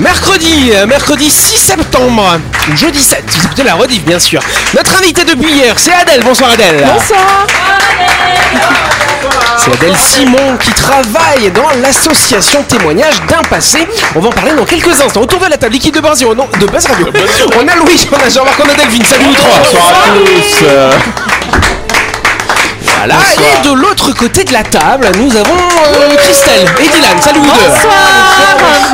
Mercredi, euh, mercredi 6 septembre, ou jeudi 7, vous écoutez la rediff bien sûr. Notre invité depuis hier, c'est Adèle. Bonsoir Adèle. Bonsoir. C'est Adèle Simon qui travaille dans l'association Témoignage d'un passé. On va en parler dans quelques instants. Autour de la table, l'équipe de Buzz Radio, non, de Buzz Radio. On a Louis, on a Jean-Marc, on a Delphine. Salut vous trois. Bonsoir à tous. Voilà, et de l'autre côté de la table, nous avons euh, Christelle et Dylan. Salut vous deux. Bonsoir.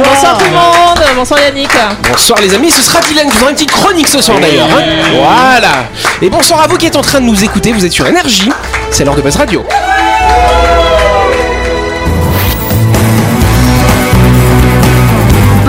Bonsoir tout le monde. Bonsoir Yannick. Bonsoir les amis, ce sera Dylan qui fera une petite chronique ce soir d'ailleurs. hein. Voilà. Et bonsoir à vous qui êtes en train de nous écouter, vous êtes sur Énergie, c'est l'heure de Buzz Radio.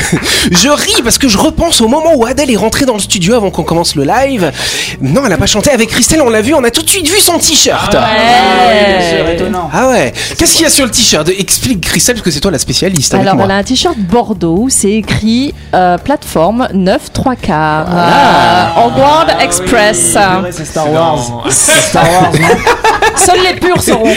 Je ris parce que je repense au moment où Adèle est rentrée dans le studio avant qu'on commence le live. Non, elle n'a pas chanté avec Christelle, on l'a vu, on a tout de suite vu son t-shirt. Ah ouais. Qu'est-ce qu'il y a sur le t-shirt Explique Christelle parce que c'est toi la spécialiste avec Alors, moi. elle a un t-shirt Bordeaux, c'est écrit euh, plateforme 9 3 quarts. Ah. Hogwarts Express. C'est Star Wars. C'est Star Wars, non Seuls les purs seront.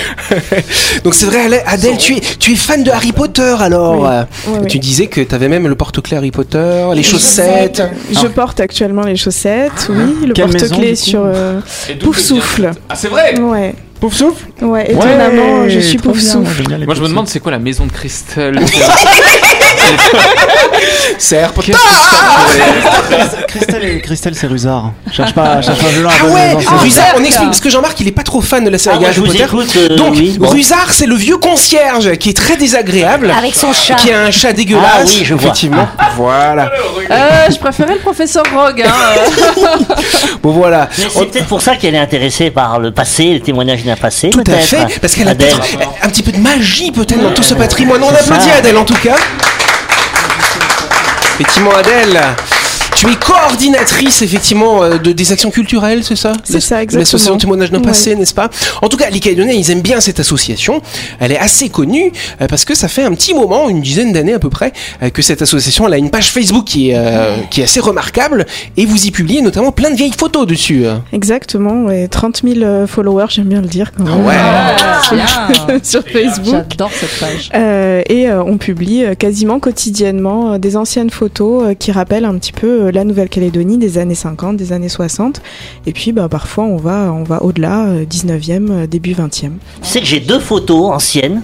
Donc c'est vrai, Adèle- tu es, tu es fan de Harry Potter alors. Euh, oui, oui. Tu disais que tu avais même le porte-clés Harry Potter, les chaussettes. Je porte actuellement les chaussettes, oui, le porte-clés sur euh, Pouf Souffle. Ah, c'est vrai Ouais, Pouf souffle ouais, étonnamment, je suis Pouf Souffle. Moi, je me demande c'est quoi la maison de Christelle Souffle. Christelle, et- Christelle c'est Rusard. Cherche pas, cherche pas violent à Ah ouais, maison. Rusard, on explique parce que Jean-Marc il est pas trop fan de la série Ah, Harry Potter. euh, Donc. Rusard c'est le vieux concierge qui est très désagréable, Avec son chat. qui a un chat dégueulasse. Ah oui, je vois. Effectivement. Voilà. Euh, je préférais le professeur Rogue. Hein. euh. Bon voilà. C'est peut-être pour ça qu'elle est intéressée par le passé, le témoignage d'un passé. Tout à fait, parce qu'elle a un petit peu de magie peut-être dans tout ce patrimoine. On applaudit. Adèle en tout cas. Effectivement Adèle. Tu es coordinatrice effectivement euh, de, des actions culturelles, c'est ça? C'est ça, exactement. L'association témoignage d'un Ouais. passé, n'est-ce pas? En tout cas, les Calédoniens, ils aiment bien cette association. Elle est assez connue euh, parce que ça fait un petit moment, une dizaine d'années à peu près, euh, que cette association elle a une page Facebook qui est, euh, qui est assez remarquable et vous y publiez notamment plein de vieilles photos dessus. euh. Exactement, ouais, 30 000 euh, followers, j'aime bien le dire quand même. Ouais. Ah, sur Facebook. J'adore cette page. Euh, et euh, on publie quasiment quotidiennement des anciennes photos qui rappellent un petit peu euh, la Nouvelle-Calédonie des années 50, des années 60. Et puis bah, parfois on va, on va au-delà, euh, 19e, euh, début 20e. Tu sais que j'ai deux photos anciennes.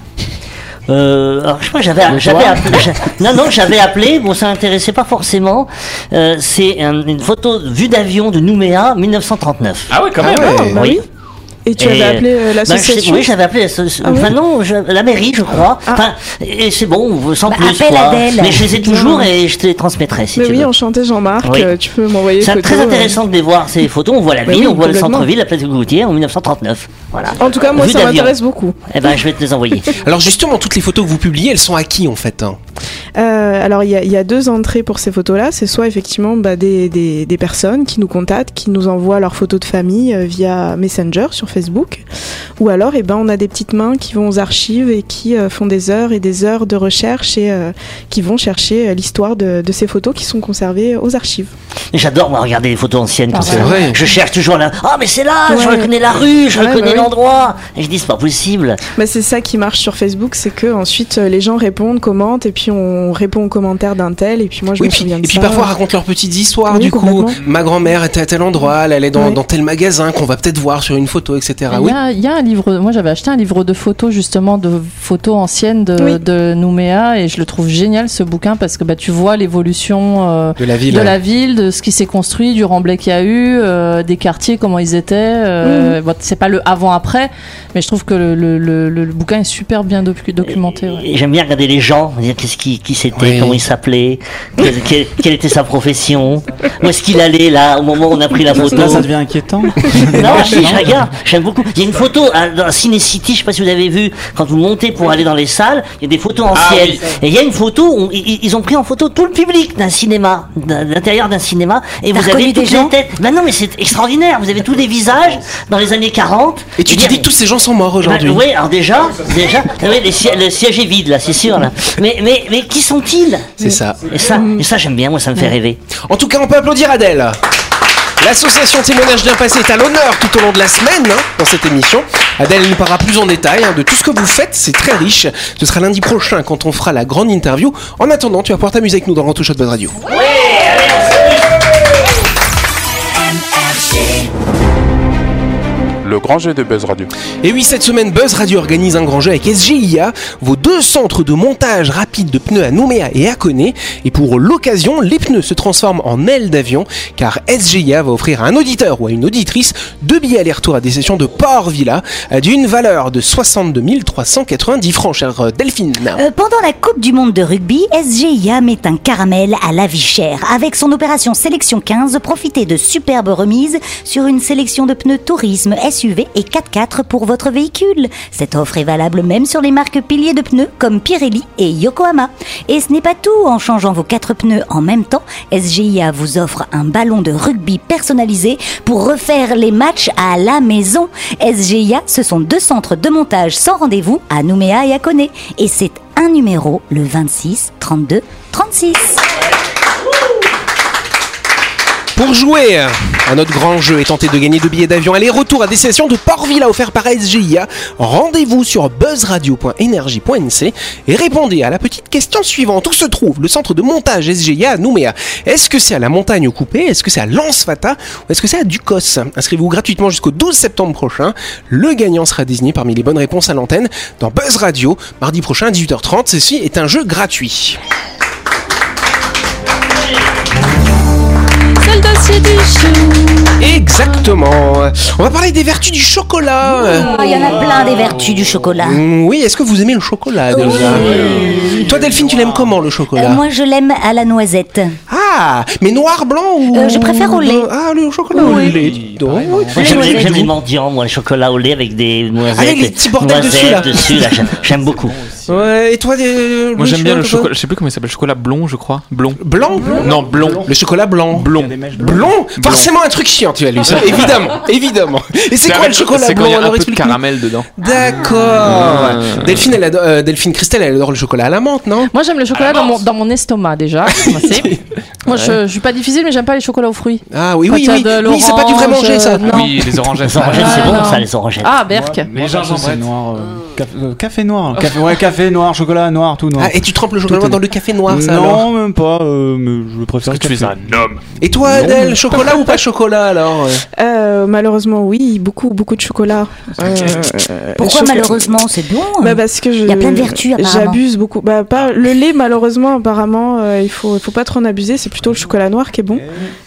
Euh, alors, je pas, j'avais, appelé, non, non, j'avais appelé, bon, ça m'intéressait pas forcément. Euh, c'est un- une photo vue d'avion de Nouméa, 1939. Ah ouais, quand même. Ah, bah oui. Et tu Et, avais appelé euh, l'association oui, j'avais appelé l'association. Ah oui enfin, non, je- la mairie, je crois. Ah. Enfin, et c'est bon, sans Bah, plus. appelle quoi. Adèle. Mais je les ai toujours et je te les transmettrai si Mais tu oui, veux. enchanté Jean-Marc, Oui. euh, tu peux m'envoyer C'est photos, très euh. intéressant de les voir ces photos. On voit la Bah ville, oui, on voit le centre-ville, la place de Goutier en 1939. Voilà. En tout cas, moi, Vue ça m'intéresse beaucoup. Eh ben, je vais te les envoyer. Alors justement, toutes les photos que vous publiez, elles sont à qui en fait hein? Euh, alors, il y, a- il y a deux entrées pour ces photos-là. C'est soit effectivement bah, des, des, des personnes qui nous contactent, qui nous envoient leurs photos de famille euh, via Messenger sur Facebook. Ou alors, eh ben, on a des petites mains qui vont aux archives et qui euh, font des heures et des heures de recherche et euh, qui vont chercher euh, l'histoire de, de ces photos qui sont conservées aux archives. J'adore moi regarder les photos anciennes comme Ah, ça. c'est vrai. Je cherche toujours là. Ah mais c'est là, je Ouais. reconnais la rue, je Ouais, reconnais bah oui. l'endroit. Et je dis c'est pas possible. Bah, c'est ça qui marche sur Facebook, c'est que ensuite les gens répondent, commentent et puis on répond aux commentaires d'un tel et puis moi je Oui, me puis, souviens de et puis parfois racontent leurs petites histoires Oui, du coup. Ma grand-mère était à tel endroit, elle allait dans, Oui. dans tel magasin qu'on va peut-être voir sur une photo, etc. Il y, Oui. a, il y a un livre, moi j'avais acheté un livre de photos justement de photos anciennes de, Oui. de Nouméa et je le trouve génial ce bouquin parce que bah, tu vois l'évolution euh, De la ville. de la ville, de ce qui s'est construit, du remblai qu'il y a eu, euh, des quartiers, comment ils étaient. euh, bon, c'est pas le avant-après, mais je trouve que le, le, le, le bouquin est super bien docu- documenté. ouais. J'aime bien regarder les gens, dire qu'est-ce qui, qui c'était, Oui. comment il s'appelait, quelle, quelle- quelle était sa profession, où est-ce qu'il allait là au moment où on a pris la photo. Là, ça devient inquiétant. Non, je, je regarde, j'aime beaucoup. Il y a une photo hein, dans Ciné City, je sais pas si vous avez vu, quand vous montez pour aller dans les salles, il y a des photos anciennes. Et il y a une photo où ils, ils ont pris en photo tout le public d'un cinéma, l'intérieur d'un cinéma, et vous avez toutes les têtes. Ben non, mais c'est extraordinaire. Vous avez tous les visages dans les années 40. Et tu te dis que tous ces gens sont morts aujourd'hui. oui, alors déjà, déjà, oui, les si- le siège est vide là, c'est sûr là. Mais, mais, mais qui sont-ils C'est ça. Et ça, et ça j'aime bien, moi ça me fait rêver. En tout cas, on peut applaudir Adèle. L'association Témoignage bien passé est à l'honneur tout au long de la semaine hein, dans cette émission. Adèle nous parlera plus en détail hein, de tout ce que vous faites, c'est très riche. Ce sera lundi prochain quand on fera la grande interview. En attendant, tu vas pouvoir t'amuser avec nous dans le Shot Buzz Radio. Le grand jeu de Buzz Radio. Et oui, cette semaine, Buzz Radio organise un grand jeu avec SGIA, vos deux centres de montage rapide de pneus à Nouméa et à Koné. Et pour l'occasion, les pneus se transforment en ailes d'avion, car SGIA va offrir à un auditeur ou à une auditrice deux billets aller-retour à des sessions de Port Villa d'une valeur de 62 390 francs, chère euh, Delphine. Euh, pendant la Coupe du Monde de rugby, SGIA met un caramel à la vie chère. Avec son opération Sélection 15, profitez de superbes remises sur une sélection de pneus tourisme, SUV et 4x4 pour votre véhicule. Cette offre est valable même sur les marques piliers de pneus comme Pirelli et Yokohama. Et ce n'est pas tout, en changeant vos quatre pneus en même temps, SGIA vous offre un ballon de rugby personnalisé pour refaire les matchs à la maison. SGIA, ce sont deux centres de montage sans rendez-vous à Nouméa et à Koné. Et c'est un numéro, le 26 32 36. Pour jouer à notre grand jeu et tenter de gagner deux billets d'avion aller-retour à destination de Port-Villa offert par SGIA, rendez-vous sur buzzradio.energie.nc et répondez à la petite question suivante. Où se trouve le centre de montage SGIA à Nouméa? Est-ce que c'est à la montagne coupée? Est-ce que c'est à Lens-Fata Ou est-ce que c'est à Ducos? Inscrivez-vous gratuitement jusqu'au 12 septembre prochain. Le gagnant sera désigné parmi les bonnes réponses à l'antenne dans Buzz Radio, mardi prochain à 18h30. Ceci est un jeu gratuit. C'est le dossier du chou. Exactement. On va parler des vertus du chocolat. Ah, Il y en a plein des vertus du chocolat. Mm, Oui, est-ce que vous aimez le chocolat déjà Toi Delphine, tu l'aimes comment le chocolat Euh, moi, je l'aime à la noisette. Ah, mais noir, blanc ou Euh, je préfère au lait. Ah, le chocolat au Oui. lait. dis donc. Moi, Les j'aime les mendiants, moi, le chocolat au lait avec des noisettes. Avec les petits bordels noisettes dessus, là. dessus, là, j'aime- J'aime beaucoup. Ouais, et toi euh, Moi Louis, j'aime bien le chocolat, je sais plus comment il s'appelle, chocolat blond je crois. Blond. Blanc Non, blond. Le chocolat blanc. Blond. Blond Forcément un truc chiant, tu as lu ça. évidemment, évidemment. Et c'est quoi le chocolat C'est quand il y blanc a un alors peu de caramel dedans. D'accord. Euh. Delphine, elle adore, euh, Delphine Christelle, elle adore le chocolat à la menthe, non? Moi j'aime le chocolat dans mon, dans mon estomac déjà. Moi je, je suis pas difficile mais j'aime pas les chocolats aux fruits. Ah oui, Quand oui, oui. Oui, c'est pas du vrai manger ça. euh, non. Oui, les orangettes. Les orangettes, c'est Ah, bon, ça, les orangettes. Ah Berk. Les c'est noir. euh, café, euh, café noir. Café, ouais, café noir, chocolat noir, tout noir. Ah, et tu trempes le chocolat Tout est- dans le café noir, ça non, alors même pas. euh, mais je préfère le Tu es café. un homme. Et toi, Adèle, chocolat ou pas chocolat alors Euh, malheureusement, oui, beaucoup, beaucoup de chocolat. Euh, Pourquoi chocolat- malheureusement c'est bon bah parce que je, Il y a plein de vertus. J'abuse beaucoup. Bah pas le lait malheureusement apparemment euh, il faut faut pas trop en abuser. C'est plutôt le chocolat noir qui est bon.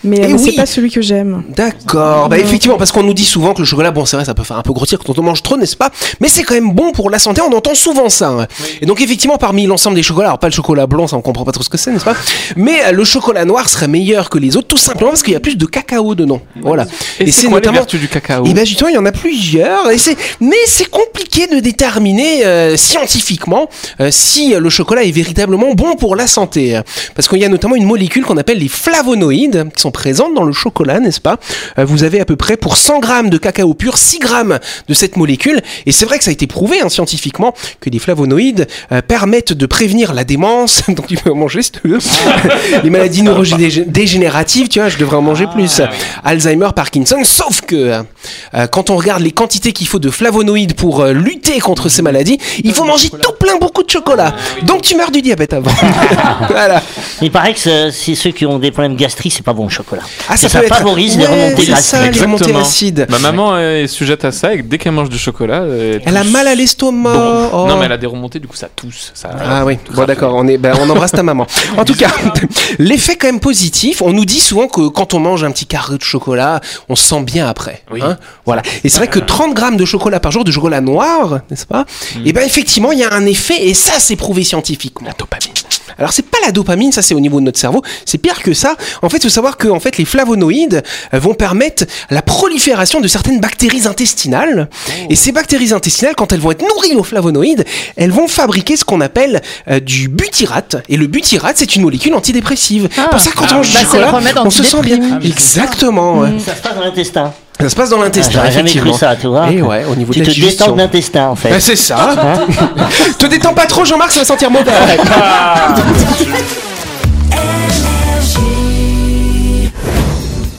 Mais Eh oui. c'est pas celui que j'aime. D'accord, bah effectivement, parce qu'on nous dit souvent que le chocolat, bon, c'est vrai, ça peut faire un peu grossir quand on en mange trop, n'est-ce pas? Mais c'est quand même bon pour la santé, on entend souvent ça. hein. Et donc, effectivement, parmi l'ensemble des chocolats, alors pas le chocolat blanc, ça on comprend pas trop ce que c'est, n'est-ce pas? Mais euh, le chocolat noir serait meilleur que les autres, tout simplement parce qu'il y a plus de cacao dedans. Voilà. Et, c'est quoi les vertus du cacao? Et ben justement, il y en a plusieurs, et c'est mais c'est compliqué de déterminer euh, scientifiquement euh, si le chocolat est véritablement bon pour la santé, parce qu'il y a notamment une molécule qu'on appelle les flavonoïdes qui sont présentes dans le chocolat, n'est-ce pas? Euh, Vous avez à peu près pour 100 grammes de cacao pur 6 grammes de cette molécule, et c'est vrai que ça a été prouvé hein, scientifiquement que les flavonoïdes euh, permettent de prévenir la démence, donc tu peux en manger si tu veux, les maladies neurodégénératives, tu vois, je devrais en manger plus, Alzheimer, Parkinson, sauf que euh, quand on regarde les quantités qu'il faut de flavonoïdes pour euh, lutter contre ces maladies, il faut manger tout plein beaucoup de chocolat. Donc tu meurs du diabète avant. voilà. Il paraît que c'est- c'est ceux qui ont des problèmes gastriques, c'est pas bon le chocolat. Ah, ça ça peut être- favorise les Ouais, remontées c'est ça, gastriques. les remontées Exactement. acides. Ma maman est sujette à ça et dès qu'elle mange du chocolat. Elle, Elle a mal à l'estomac. Bon. Oh. Non, mais elle a des remontées, du coup ça tousse. Ça, Ah oui, bon d'accord, on est, ben, on embrasse ta maman. En tout cas, l'effet quand même positif. On nous dit souvent que quand on mange un petit carré de chocolat, on se sent bien après. Oui. hein. voilà. Et c'est vrai que 30 grammes de chocolat par jour, de chocolat noir, n'est-ce pas? Et ben effectivement, il y a un effet, et ça c'est prouvé scientifiquement. La dopamine. Alors c'est pas la dopamine, ça c'est au niveau de notre cerveau. C'est pire que ça. En fait, il faut savoir que en fait, les flavonoïdes euh, vont permettre la prolifération de certaines bactéries intestinales. Et ces bactéries intestinales, quand elles vont être nourries aux flavonoïdes, elles vont fabriquer ce qu'on appelle euh, du butyrate. Et le butyrate, c'est une molécule antidépressive. Ah. Pour ça, quand Ah on mange Bah, chocolat, on se sent bien. Exactement. ouais. Ça se passe dans l'intestin. Ça se passe dans Ah, l'intestin, J'aurais jamais effectivement. cru ça, tu vois. Et ouais, au niveau tu de la te détends de l'intestin en fait. Ben, c'est ça. Te détends pas trop, Jean-Marc, ça va sentir mauvais.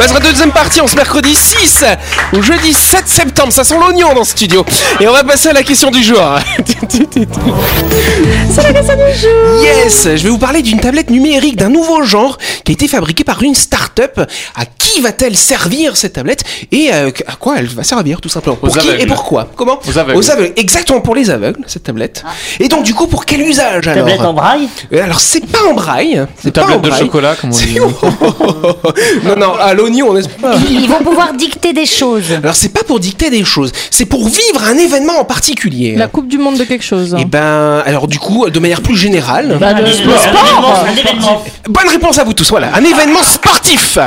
Buzz Radio deuxième partie, on se mercredi 6 ou jeudi 7 septembre. Ça sent l'oignon dans ce studio. Et on va passer à la question du jour. C'est la question du jour. Yes, je vais vous parler d'une tablette numérique d'un nouveau genre qui a été fabriquée par une start-up. À qui va-t-elle servir cette tablette? Et euh, à quoi elle va servir tout simplement? Aux Pour qui aveugles. et pourquoi? Comment? Aux aveugles. Exactement pour les aveugles cette tablette. Et donc du coup pour quel usage alors? Tablette en braille? Euh, Alors c'est pas en braille. C'est Une pas en tablette de chocolat, comme on dit. non non à Ils vont pouvoir dicter des choses. Alors c'est pas pour dicter des choses, c'est pour vivre un événement en particulier. La Coupe du Monde de quelque chose. Et ben alors du coup de manière plus générale. Bah, le- Un le sport, un sport. événement, un événement. Bonne réponse à vous tous. Voilà, un événement sportif.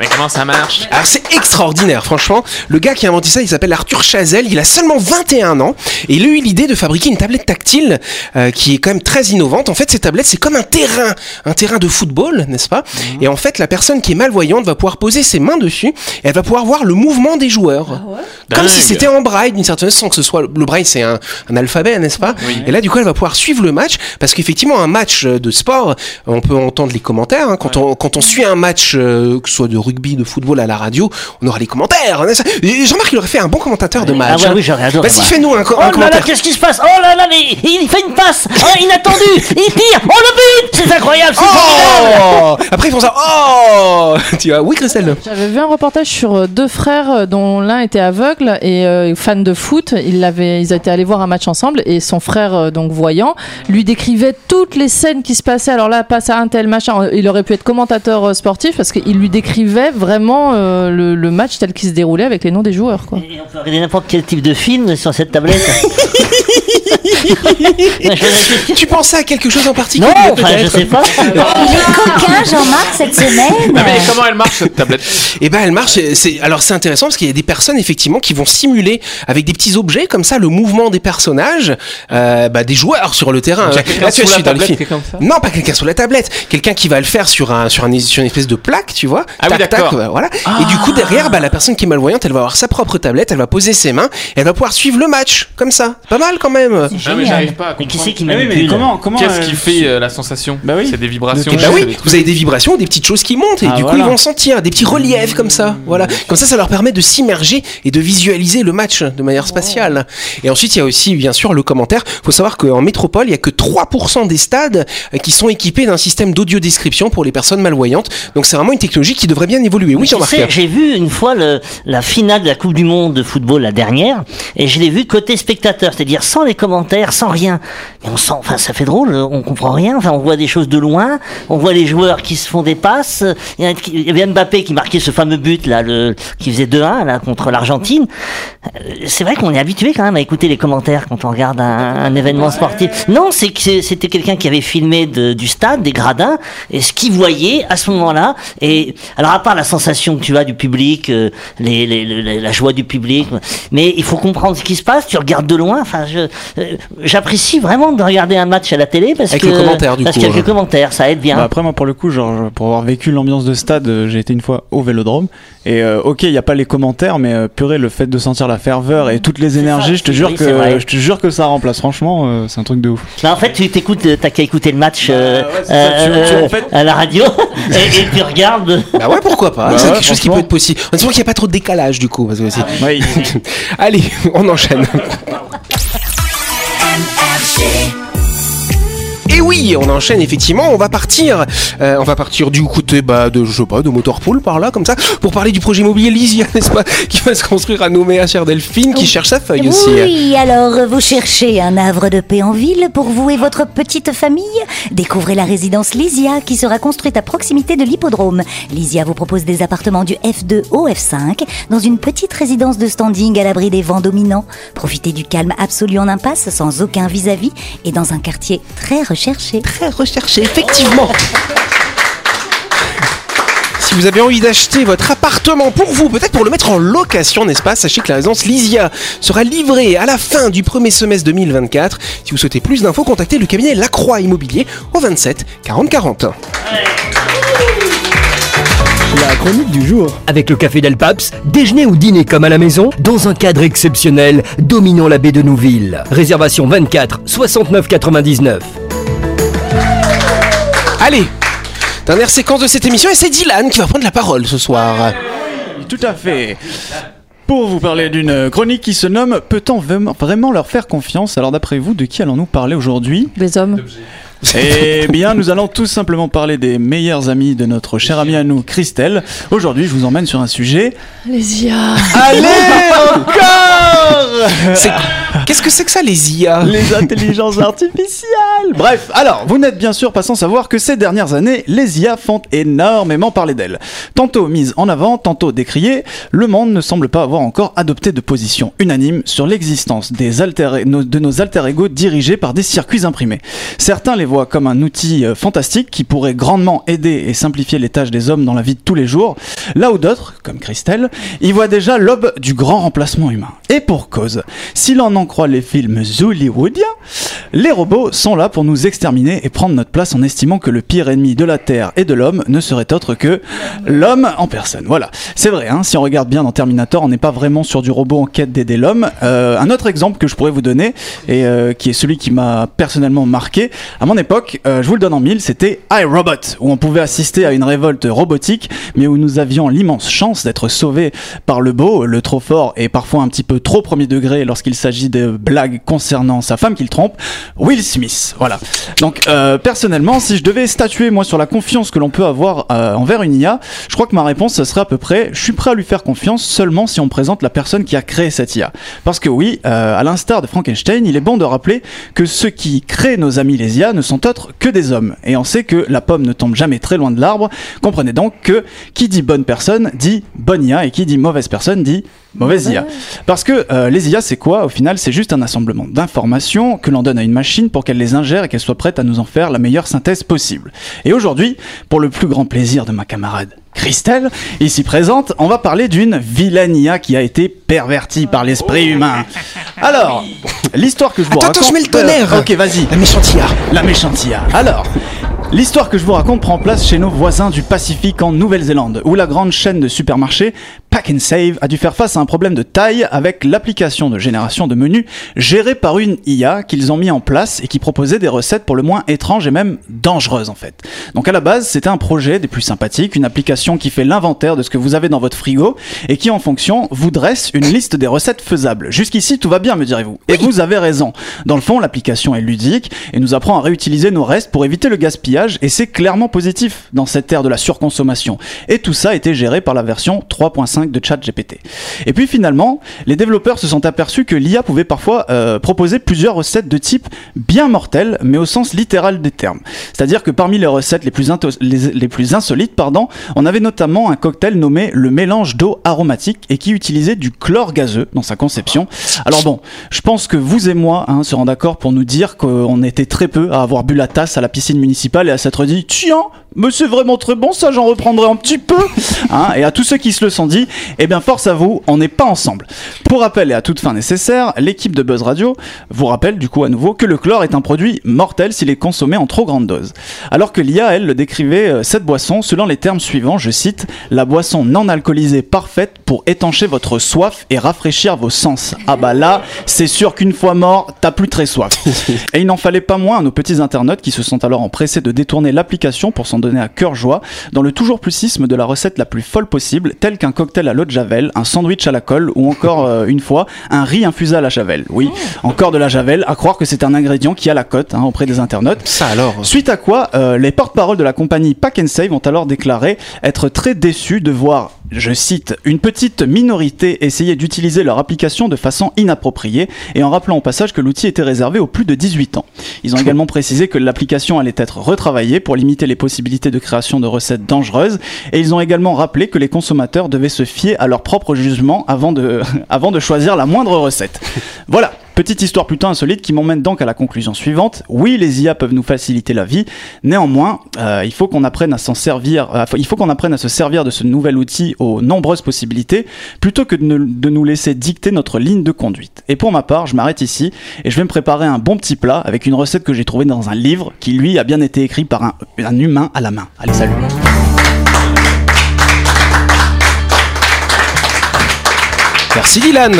Mais comment ça marche? Alors c'est extraordinaire, franchement. Le gars qui a inventé ça, il s'appelle Arthur Chazelle. Il a seulement 21 ans et il a eu l'idée de fabriquer une tablette tactile euh, qui est quand même très innovante. En fait, cette tablette, c'est comme un terrain, un terrain de football, n'est-ce pas? Et en fait, la personne qui est malvoyante va pouvoir poser ses mains dessus et elle va pouvoir voir le mouvement des joueurs, comme si c'était en braille d'une certaine façon, que ce soit le braille, c'est un, un alphabet, n'est-ce pas? Et là, du coup, elle va pouvoir suivre le match parce qu'effectivement, un match euh, de sport, on peut entendre les commentaires. hein. quand on quand on suit un match, euh, que ce soit de rugby, de football à la radio, on aura les commentaires. Jean-Marc, il aurait fait un bon commentateur de Ah match. ouais, hein. oui, j'aurais adoré. Vas-y, fais-nous un, co- Oh un là là, commentaire. qu'est-ce qui se passe? Oh là là, mais il fait une passe oh, Inattendu Il tire Oh le but C'est incroyable, c'est formidable Oh Après ils font ça. Oh Tu vois, oui Christelle. J'avais vu un reportage sur euh, deux frères euh, dont l'un était aveugle et euh, fan de foot. Ils, l'avaient- ils étaient allés voir un match ensemble et son frère, euh, donc voyant, lui décrivait toutes les scènes qui se passaient. Alors là, passe à un tel machin. Il aurait pu être commentateur sportif parce qu'il lui décrivait vraiment euh, le, le match tel qu'il se déroulait avec les noms des joueurs. Quoi. Et on peut regarder n'importe quel type de film sur cette tablette. Tu pensais à quelque chose en particulier Non, enfin, je sais pas. Il est coquin, Jean-Marc, cette semaine. Ah, mais comment elle marche cette tablette? Eh ben elle marche. C'est alors c'est intéressant parce qu'il y a des personnes effectivement qui vont simuler avec des petits objets comme ça le mouvement des personnages, euh, bah, des joueurs sur le terrain. Là, tu la tablette comme ça Non, pas quelqu'un sur la tablette. Quelqu'un qui va le faire sur un sur un sur une espèce de plaque, tu vois. Ah oui, tac, voilà. Et du coup derrière, bah, la personne qui est malvoyante, elle va avoir sa propre tablette, elle va poser ses mains, et elle va pouvoir suivre le match comme ça. C'est Pas mal quand même. Ah, mais j'arrive pas à Mais qui comprendre. c'est qui oui, mais manipule comment, comment Qu'est-ce euh, qui fait euh, la sensation Bah oui. C'est des vibrations. De- Bah oui, vous avez des vibrations, des petites choses qui montent et Ah, du coup voilà. ils vont sentir des petits reliefs comme ça. Voilà, comme ça ça leur permet de s'immerger et de visualiser le match de manière spatiale. Et ensuite il y a aussi bien sûr le commentaire. Faut savoir qu'en métropole il y a que 3% des stades euh, qui sont équipés d'un système d'audio description pour les personnes malvoyantes. Donc c'est vraiment une technologie qui devrait bien évoluer. Oui Jean-Marc. j'ai vu une fois le, la finale de la Coupe du Monde de football, la dernière, et je l'ai vu côté spectateur, c'est-à-dire sans les commentaires, sans rien. Mais on sent, enfin, ça fait drôle, on comprend rien, enfin, on voit des choses de loin, on voit les joueurs qui se font des passes. Il y, avait Mbappé qui marquait ce fameux but, là, le, qui faisait 2-1, là, contre l'Argentine. Euh, C'est vrai qu'on est habitué quand même à écouter les commentaires quand on regarde un, un événement sportif. Non, c'est que c'était quelqu'un qui avait filmé du stade, des gradins, et ce qu'il voyait à ce moment-là. Et alors à part la sensation que tu as du public, euh, les, les- les- la joie du public, mais il faut comprendre ce qui se passe. Tu regardes de loin. Enfin, je, j'apprécie vraiment de regarder un match à la télé parce Avec que le commentaire, du parce coup, qu'il y a hein. quelques commentaires, ça aide bien. Bah après moi pour le coup genre pour avoir vécu l'ambiance de stade euh, j'ai été une fois au Vélodrome et euh, ok il y a pas les commentaires mais euh, purée le fait de sentir la ferveur et toutes les énergies je te jure oui, que je te jure que ça remplace franchement euh, c'est un truc de ouf. Bah, en fait, tu t'écoutes, euh, t'as qu'à écouter le match euh, ouais, c'est ça, tu- tu- euh, en fait- à la radio et, et tu regardes. Bah ouais, pourquoi pas. Bah c'est ouais, quelque chose qui peut être possible. On qu'il n'y a pas trop de décalage du coup. Parce que c'est- Ouais, Allez, on enchaîne. She Et oui, on enchaîne effectivement. On va partir, euh, on va partir du côté bah, de je sais pas de Motorpool par là comme ça pour parler du projet immobilier Lysia, n'est-ce pas, qui va se construire à Nouméa, chère Delphine, qui cherche sa feuille aussi. Oui, alors vous cherchez un havre de paix en ville pour vous et votre petite famille? Découvrez la résidence Lysia qui sera construite à proximité de l'hippodrome. Lysia vous propose des appartements du F2 au F5 dans une petite résidence de standing à l'abri des vents dominants. Profitez du calme absolu en impasse sans aucun vis-à-vis et dans un quartier très recherché. Très recherché, effectivement. Si vous avez envie d'acheter votre appartement pour vous, peut-être pour le mettre en location, n'est-ce pas? Sachez que la résidence Lysia sera livrée à la fin du premier semestre 2024. Si vous souhaitez plus d'infos, contactez le cabinet Lacroix Immobilier au 27 40 40. La chronique du jour. Avec le Café Del Paps, déjeuner ou dîner comme à la maison, dans un cadre exceptionnel, dominant la baie de Nouville. Réservation 24 69 99. Allez Dernière séquence de cette émission et c'est Dylan qui va prendre la parole ce soir. Tout à fait. Pour vous parler d'une chronique qui se nomme Peut-on vraiment- leur faire confiance? Alors d'après vous, de qui allons-nous parler aujourd'hui? Les hommes. Eh bien, nous allons tout simplement parler des meilleurs amis de notre chère amie à nous, Christelle. Aujourd'hui, je vous emmène sur un sujet. Les IA. Allez encore C'est- Qu'est-ce que c'est que ça les IA Les intelligences artificielles Bref, alors, vous n'êtes bien sûr pas sans savoir que ces dernières années, les IA font énormément parler d'elles. Tantôt mises en avant, tantôt décriées, le monde ne semble pas avoir encore adopté de position unanime sur l'existence des alter nos- de nos alter-ego dirigés par des circuits imprimés. Certains les voient comme un outil euh, fantastique qui pourrait grandement aider et simplifier les tâches des hommes dans la vie de tous les jours, là où d'autres, comme Christelle, y voient déjà l'aube du grand remplacement humain. Et pour cause, si l'on en croit les films hollywoodiens, les robots sont là pour nous exterminer et prendre notre place en estimant que le pire ennemi de la Terre et de l'homme ne serait autre que l'homme en personne. Voilà, c'est vrai, hein, si on regarde bien dans Terminator, on n'est pas vraiment sur du robot en quête d'aider l'homme. Euh, un autre exemple que je pourrais vous donner, et euh, qui est celui qui m'a personnellement marqué, à mon époque, euh, je vous le donne en mille, c'était iRobot, où on pouvait assister à une révolte robotique, mais où nous avions l'immense chance d'être sauvés par le beau, le trop fort et parfois un petit peu trop premier degré lorsqu'il s'agit de blagues concernant sa femme qu'il trompe, Will Smith. Voilà. Donc euh, personnellement, si je devais statuer moi sur la confiance que l'on peut avoir euh, envers une IA, je crois que ma réponse ce serait à peu près, je suis prêt à lui faire confiance seulement si on présente la personne qui a créé cette IA. Parce que oui, à l'instar de Frankenstein, il est bon de rappeler que ceux qui créent nos amis les IA ne sont autres que des hommes. Et on sait que la pomme ne tombe jamais très loin de l'arbre. Comprenez donc que qui dit bonne personne dit bonne IA et qui dit mauvaise personne dit mauvaise IA. Parce que euh, les IA, c'est quoi Au final, c'est juste un assemblement d'informations que l'on donne à une machine pour qu'elle les ingère et qu'elle soit prête à nous en faire la meilleure synthèse possible. Et aujourd'hui, pour le plus grand plaisir de ma camarade Christelle, ici présente, on va parler d'une vilaine IA qui a été pervertie par l'esprit humain. Alors, l'histoire que je vous Attends, raconte... attends, je mets le tonnerre. Euh, ok, vas-y. La méchante IA. La méchante IA. Alors, l'histoire que je vous raconte prend place chez nos voisins du Pacifique en Nouvelle-Zélande, où la grande chaîne de supermarchés Pack and Save a dû faire face à un problème de taille avec l'application de génération de menus gérée par une IA qu'ils ont mis en place et qui proposait des recettes pour le moins étranges et même dangereuses en fait. Donc à la base, c'était un projet des plus sympathiques, une application qui fait l'inventaire de ce que vous avez dans votre frigo et qui en fonction vous dresse une liste des recettes faisables. Jusqu'ici, tout va bien, me direz-vous. Et vous avez raison. Dans le fond, l'application est ludique et nous apprend à réutiliser nos restes pour éviter le gaspillage et c'est clairement positif dans cette ère de la surconsommation. Et tout ça été géré par la version 3.5 de ChatGPT. Et puis finalement, les développeurs se sont aperçus que l'IA pouvait parfois euh, proposer plusieurs recettes de type bien mortel, mais au sens littéral des termes. C'est-à-dire que parmi les recettes les plus insolites, pardon, on avait notamment un cocktail nommé le mélange d'eau aromatique et qui utilisait du chlore gazeux dans sa conception. Alors bon, je pense que vous et moi hein, serons d'accord pour nous dire qu'on était très peu à avoir bu la tasse à la piscine municipale s'être dit tiens, Mais c'est vraiment très bon, ça, j'en reprendrai un petit peu. Hein, et à tous ceux qui se le sont dit, eh bien, force à vous, on n'est pas ensemble. Pour rappel et à toute fin nécessaire, l'équipe de Buzz Radio vous rappelle du coup à nouveau que le chlore est un produit mortel s'il est consommé en trop grande dose. Alors que l'IA, elle, le décrivait euh, cette boisson selon les termes suivants, je cite, la boisson non alcoolisée parfaite pour étancher votre soif et rafraîchir vos sens. Ah bah là, c'est sûr qu'une fois mort, t'as plus très soif. et il n'en fallait pas moins à nos petits internautes qui se sont alors empressés de détourner l'application pour s'en donner à cœur joie dans le toujours plus sisme de la recette la plus folle possible, tel qu'un cocktail à l'eau de javel, un sandwich à la colle ou encore euh, une fois un riz infusé à la javel. Oui, encore de la javel, à croire que c'est un ingrédient qui a la cote hein, auprès des internautes. Ça alors. Suite à quoi, euh, les porte-parole de la compagnie Pack and Save ont alors déclaré être très déçus de voir, je cite, une petite minorité essayer d'utiliser leur application de façon inappropriée et en rappelant au passage que l'outil était réservé aux plus de 18 ans. Ils ont également précisé que l'application allait être retravaillée pour limiter les possibilités de création de recettes dangereuses et ils ont également rappelé que les consommateurs devaient se fier à leur propre jugement avant de, avant de choisir la moindre recette. Voilà. Petite histoire plutôt insolite qui m'emmène donc à la conclusion suivante. Oui, les IA peuvent nous faciliter la vie. Néanmoins, euh, il faut qu'on apprenne à s'en servir. euh, il faut qu'on apprenne à se servir de ce nouvel outil aux nombreuses possibilités, plutôt que de, nous laisser dicter notre ligne de conduite. Et pour ma part, je m'arrête ici et je vais me préparer un bon petit plat avec une recette que j'ai trouvée dans un livre qui lui a bien été écrit par un humain à la main. Allez, salut. Merci Dylan.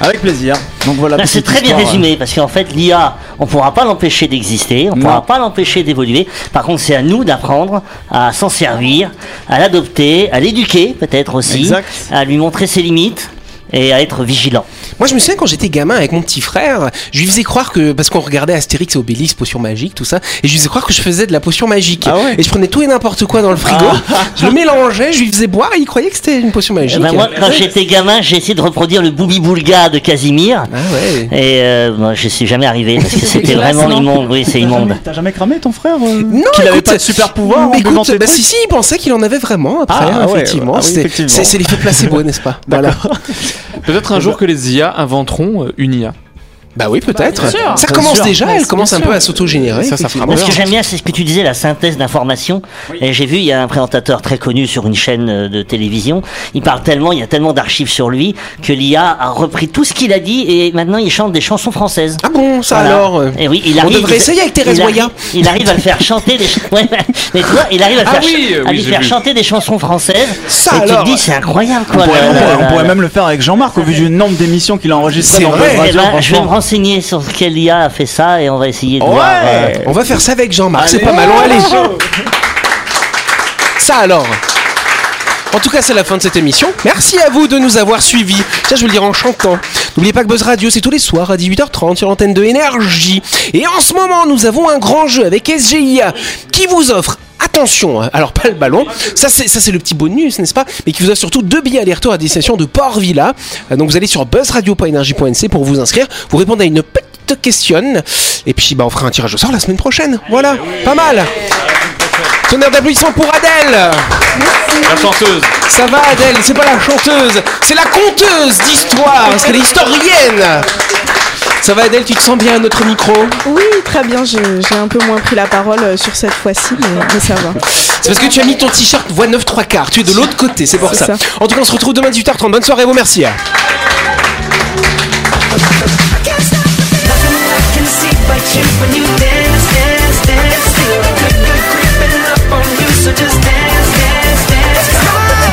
Avec plaisir. Donc voilà. Là, c'est très bien résumé parce qu'en fait, l'IA, on pourra pas l'empêcher d'exister, on Non. pourra pas l'empêcher d'évoluer. Par contre, c'est à nous d'apprendre à s'en servir, à l'adopter, à l'éduquer peut-être aussi, Exact. à lui montrer ses limites et à être vigilant. Moi, je me souviens quand j'étais gamin avec mon petit frère, je lui faisais croire que parce qu'on regardait Astérix et Obélix, potion magique, tout ça, et je lui faisais croire que je faisais de la potion magique. Ah ouais Et je prenais tout et n'importe quoi dans le frigo, je le mélangeais, je lui faisais boire, et il croyait que c'était une potion magique. Eh ben, moi, quand j'étais gamin, j'ai essayé de reproduire le Boubi Boulga de Casimir. Ah ouais. Et euh, moi, je suis jamais arrivé parce que c'était vraiment non immonde. Oui, c'est immonde. t'as jamais cramé ton frère euh, Non, Qu'il avait pas de super pouvoir mais écoute, bah si, si, il pensait qu'il en avait vraiment après, Ah, hein, ouais, effectivement. ah oui, effectivement. C'est c'est l'effet placebo, n'est-ce pas? Voilà. Peut-être un jour que les IA inventeront euh, une IA. Bah oui, peut-être. bien sûr. ça commence sûr. déjà, elle commence un peu à s'auto-générer. Ça, ça fera ce que j'aime bien, c'est ce que tu disais, la synthèse d'informations. Et j'ai vu, il y a un présentateur très connu sur une chaîne euh, de télévision. Il parle tellement, il y a tellement d'archives sur lui que l'IA a repris tout ce qu'il a dit et maintenant il chante des chansons françaises. Ah bon, ça Voilà. alors euh, Et oui, il On arrive, devrait essayer avec Thérèse il arrive- Moya. Il arrive à le faire chanter des. Ouais, mais tu vois, il arrive à, le Ah faire, oui, à oui, lui faire vu. chanter des chansons françaises. Ça et tu alors. te dis, c'est incroyable On quoi. pourrait, on pourrait- on pourrait même le faire avec Jean-Marc au vu du nombre d'émissions qu'il a enregistrées C'est vrai. Renseigner sur quel IA a fait ça et on va essayer de Ouais. voir. euh, On va faire ça avec Jean-Marc, c'est pas mal, on allez. Ça alors en tout cas, c'est la fin de cette émission. Merci à vous de nous avoir suivis. Ça, je veux le dire en chantant. N'oubliez pas que Buzz Radio, c'est tous les soirs à 18h30 sur l'antenne de Énergie. Et en ce moment, nous avons un grand jeu avec SGIA qui vous offre. Attention, hein, alors pas le ballon, ça c'est ça c'est le petit bonus, n'est-ce pas? Mais qui vous offre surtout deux billets aller-retour à destination de Port Villa. Euh, Donc vous allez sur buzzradio.energie.nc pour vous inscrire. Vous répondez à une petite question et puis bah on fera un tirage au sort la semaine prochaine. Voilà, pas mal. Tonnerre d'applaudissements pour Adèle. La chanteuse. Ça va Adèle, c'est pas la chanteuse, c'est la conteuse d'histoire, parce qu'elle est historienne. Ça va Adèle, tu te sens bien à notre micro Oui, très bien. J'ai un peu moins pris la parole euh, sur cette fois-ci, mais, mais ça va. C'est parce que tu as mis ton t-shirt voix 9 3 quarts, tu es de l'autre côté, c'est pour ça. ça. En tout cas, on se retrouve demain 18h30. Bonne soirée, vous, merci.